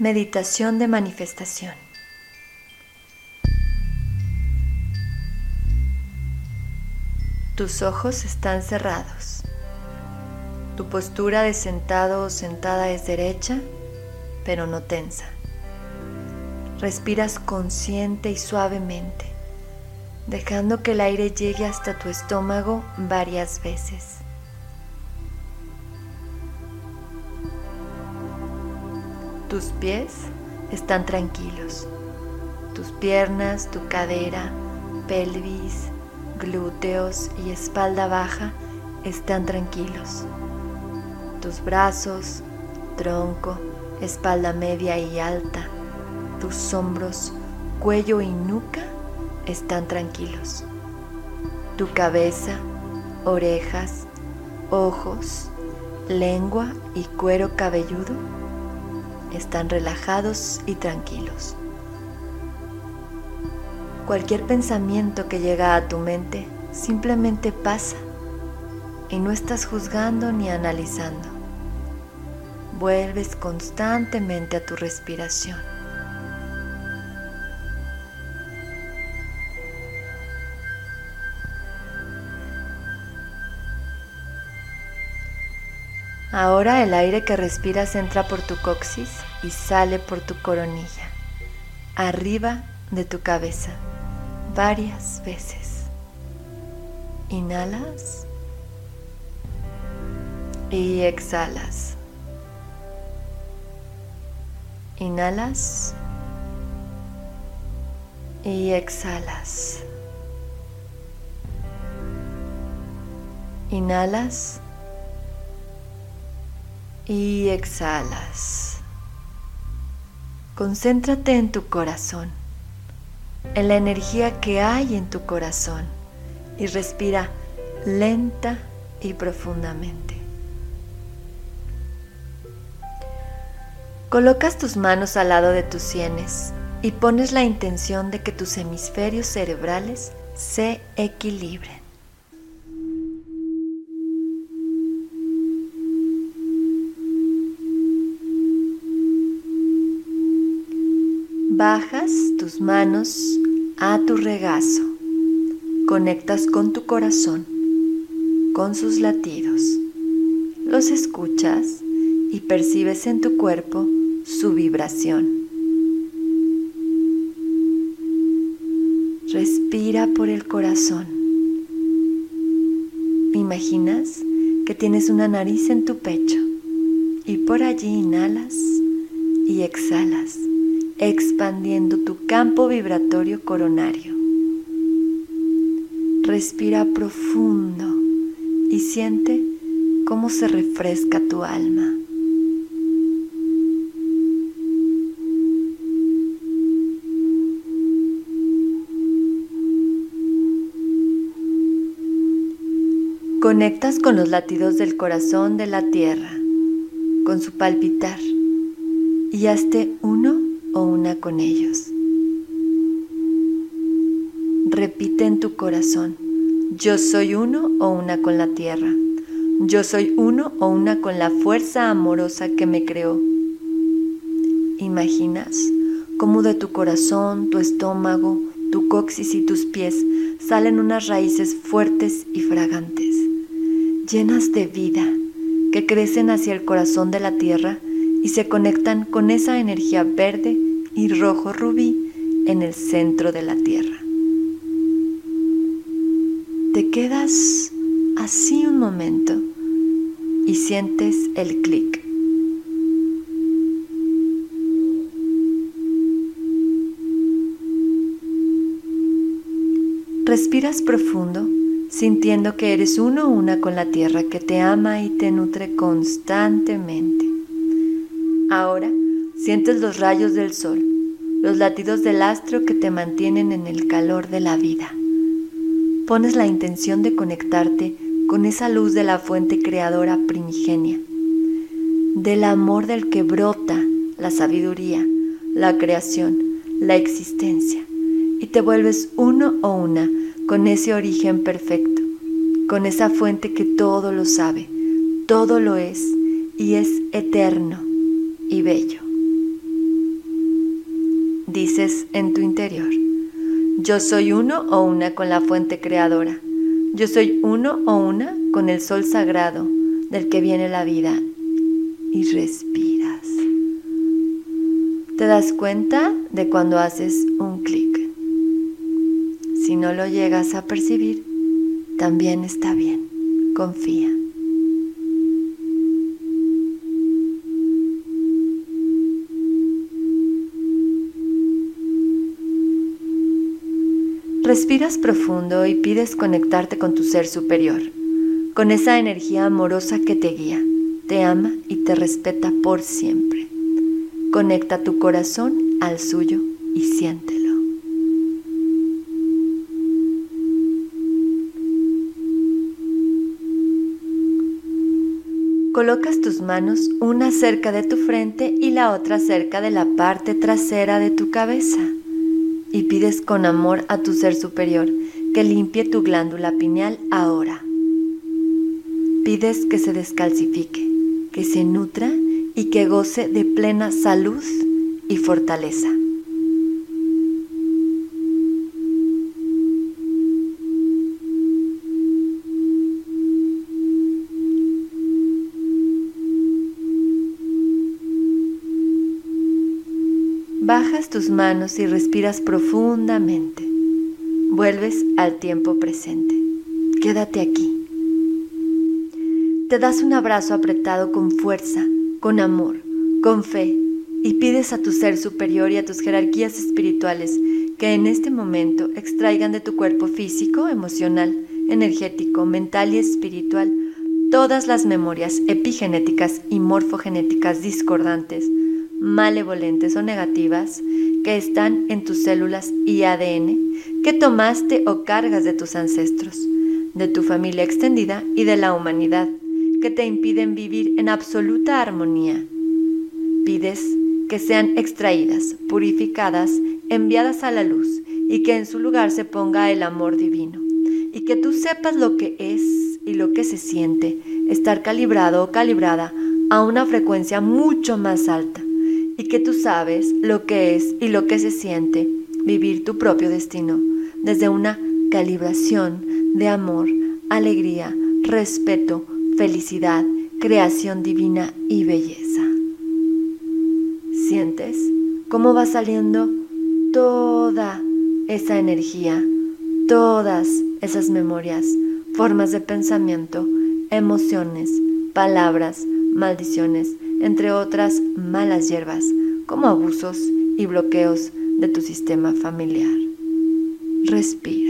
Meditación de manifestación. Tus ojos están cerrados. Tu postura de sentado o sentada es derecha, pero no tensa. Respiras consciente y suavemente, dejando que el aire llegue hasta tu estómago varias veces. Tus pies están tranquilos. Tus piernas, tu cadera, pelvis, glúteos y espalda baja están tranquilos. Tus brazos, tronco, espalda media y alta, tus hombros, cuello y nuca están tranquilos. Tu cabeza, orejas, ojos, lengua y cuero cabelludo están relajados y tranquilos. Cualquier pensamiento que llega a tu mente simplemente pasa y no estás juzgando ni analizando. Vuelves constantemente a tu respiración. Ahora el aire que respiras entra por tu coxis y sale por tu coronilla, arriba de tu cabeza, varias veces. Inhalas y exhalas. Inhalas y exhalas. Inhalas y exhalas. Concéntrate en tu corazón, en la energía que hay en tu corazón y respira lenta y profundamente. Colocas tus manos al lado de tus sienes y pones la intención de que tus hemisferios cerebrales se equilibren. Bajas tus manos a tu regazo. Conectas con tu corazón, con sus latidos. Los escuchas y percibes en tu cuerpo su vibración. Respira por el corazón. Imaginas que tienes una nariz en tu pecho y por allí inhalas y exhalas expandiendo tu campo vibratorio coronario. Respira profundo y siente cómo se refresca tu alma. Conectas con los latidos del corazón de la tierra, con su palpitar, y hazte uno con ellos. Repite en tu corazón, yo soy uno o una con la tierra. Yo soy uno o una con la fuerza amorosa que me creó. ¿Imaginas cómo de tu corazón, tu estómago, tu coxis y tus pies salen unas raíces fuertes y fragantes, llenas de vida, que crecen hacia el corazón de la tierra y se conectan con esa energía verde y rojo rubí en el centro de la Tierra. Te quedas así un momento y sientes el clic. Respiras profundo, sintiendo que eres uno una con la tierra que te ama y te nutre constantemente. Ahora sientes los rayos del sol, los latidos del astro que te mantienen en el calor de la vida. Pones la intención de conectarte con esa luz de la fuente creadora primigenia, del amor del que brota la sabiduría, la creación, la existencia, y te vuelves uno o una con ese origen perfecto, con esa fuente que todo lo sabe, todo lo es y es eterno y bello. Dices en tu interior, yo soy uno o una con la fuente creadora. Yo soy uno o una con el sol sagrado del que viene la vida. Y respiras. Te das cuenta de cuando haces un clic. Si no lo llegas a percibir, también está bien. Confía. Respiras profundo y pides conectarte con tu ser superior, con esa energía amorosa que te guía, te ama y te respeta por siempre. Conecta tu corazón al suyo y siéntelo. Colocas tus manos una cerca de tu frente y la otra cerca de la parte trasera de tu cabeza y pides con amor a tu ser superior que limpie tu glándula pineal ahora. Pides que se descalcifique, que se nutra y que goce de plena salud y fortaleza. Tus manos y respiras profundamente. Vuelves al tiempo presente. Quédate aquí. Te das un abrazo apretado con fuerza, con amor, con fe y pides a tu ser superior y a tus jerarquías espirituales que en este momento extraigan de tu cuerpo físico, emocional, energético, mental y espiritual todas las memorias epigenéticas y morfogenéticas discordantes malevolentes o negativas que están en tus células y ADN que tomaste o cargas de tus ancestros, de tu familia extendida y de la humanidad, que te impiden vivir en absoluta armonía. Pides que sean extraídas, purificadas, enviadas a la luz y que en su lugar se ponga el amor divino y que tú sepas lo que es y lo que se siente estar calibrado o calibrada a una frecuencia mucho más alta y que tú sabes lo que es y lo que se siente vivir tu propio destino desde una calibración de amor, alegría, respeto, felicidad, creación divina y belleza. ¿Sientes cómo va saliendo toda esa energía, todas esas memorias, formas de pensamiento, emociones, palabras, maldiciones, entre otras malas hierbas, como abusos y bloqueos de tu sistema familiar. Respira.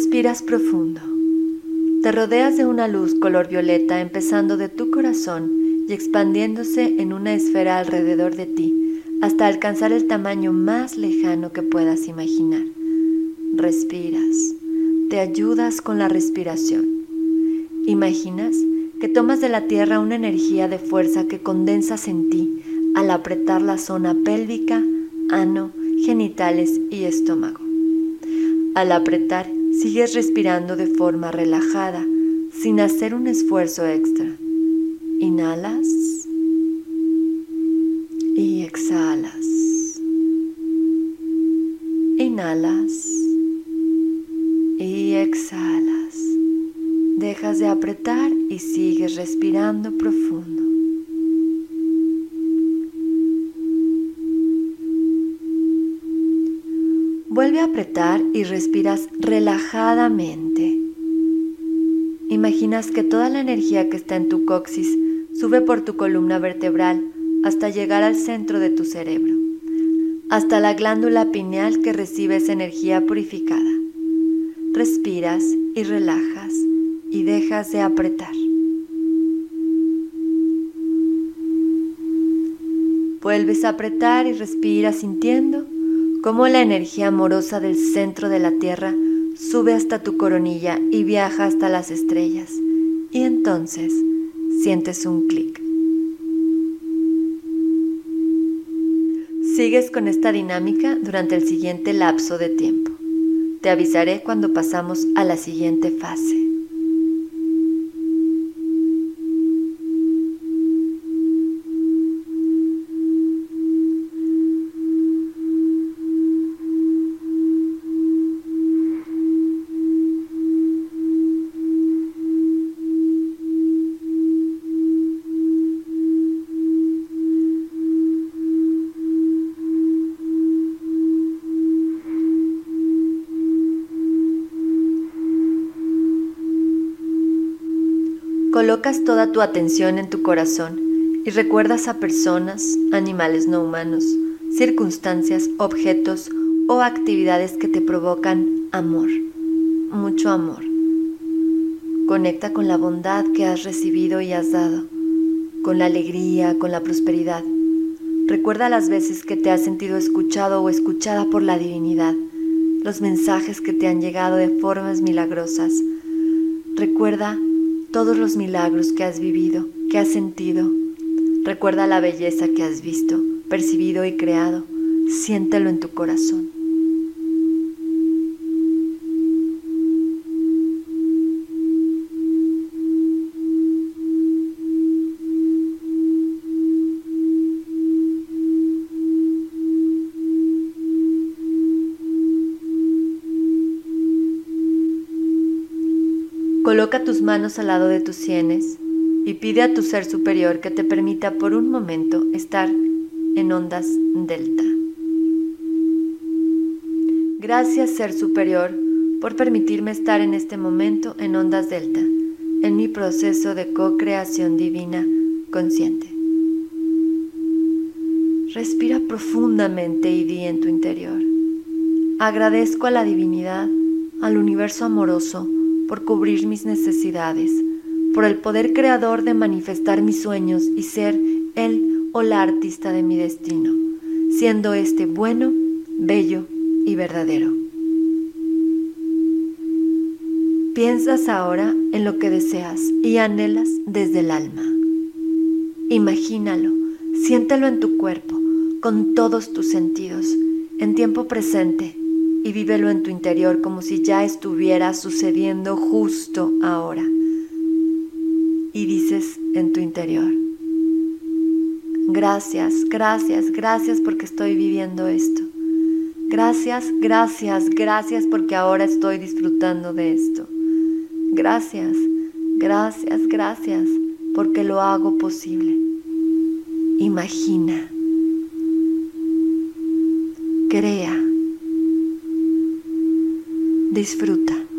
Respiras profundo. Te rodeas de una luz color violeta empezando de tu corazón y expandiéndose en una esfera alrededor de ti hasta alcanzar el tamaño más lejano que puedas imaginar. Respiras. Te ayudas con la respiración. Imaginas que tomas de la tierra una energía de fuerza que condensas en ti al apretar la zona pélvica, ano, genitales y estómago. Al apretar, Sigues respirando de forma relajada, sin hacer un esfuerzo extra. Inhalas y exhalas. Inhalas y exhalas. Dejas de apretar y sigues respirando profundo. Vuelve a apretar y respiras relajadamente. Imaginas que toda la energía que está en tu coxis sube por tu columna vertebral hasta llegar al centro de tu cerebro, hasta la glándula pineal que recibe esa energía purificada. Respiras y relajas y dejas de apretar. Vuelves a apretar y respira sintiendo cómo la energía amorosa del centro de la Tierra sube hasta tu coronilla y viaja hasta las estrellas. Y entonces sientes un clic. Sigues con esta dinámica durante el siguiente lapso de tiempo. Te avisaré cuando pasamos a la siguiente fase. Colocas toda tu atención en tu corazón y recuerdas a personas, animales no humanos, circunstancias, objetos o actividades que te provocan amor, mucho amor. Conecta con la bondad que has recibido y has dado, con la alegría, con la prosperidad. Recuerda las veces que te has sentido escuchado o escuchada por la divinidad, los mensajes que te han llegado de formas milagrosas. Recuerda todos los milagros que has vivido, que has sentido. Recuerda la belleza que has visto, percibido y creado. Siéntelo en tu corazón. Coloca tus manos al lado de tus sienes y pide a tu ser superior que te permita por un momento estar en ondas delta. Gracias ser superior por permitirme estar en este momento en ondas delta, en mi proceso de co-creación divina consciente. Respira profundamente y di en tu interior. Agradezco a la divinidad, al universo amoroso, por cubrir mis necesidades, por el poder creador de manifestar mis sueños y ser él o la artista de mi destino, siendo este bueno, bello y verdadero. Piensas ahora en lo que deseas y anhelas desde el alma. Imagínalo, siéntelo en tu cuerpo, con todos tus sentidos, en tiempo presente y vívelo en tu interior como si ya estuviera sucediendo justo ahora. Y dices en tu interior, gracias, gracias, gracias porque estoy viviendo esto. Gracias, gracias, gracias porque ahora estoy disfrutando de esto. Gracias, gracias, gracias porque lo hago posible. Imagina. Crea. Disfruta.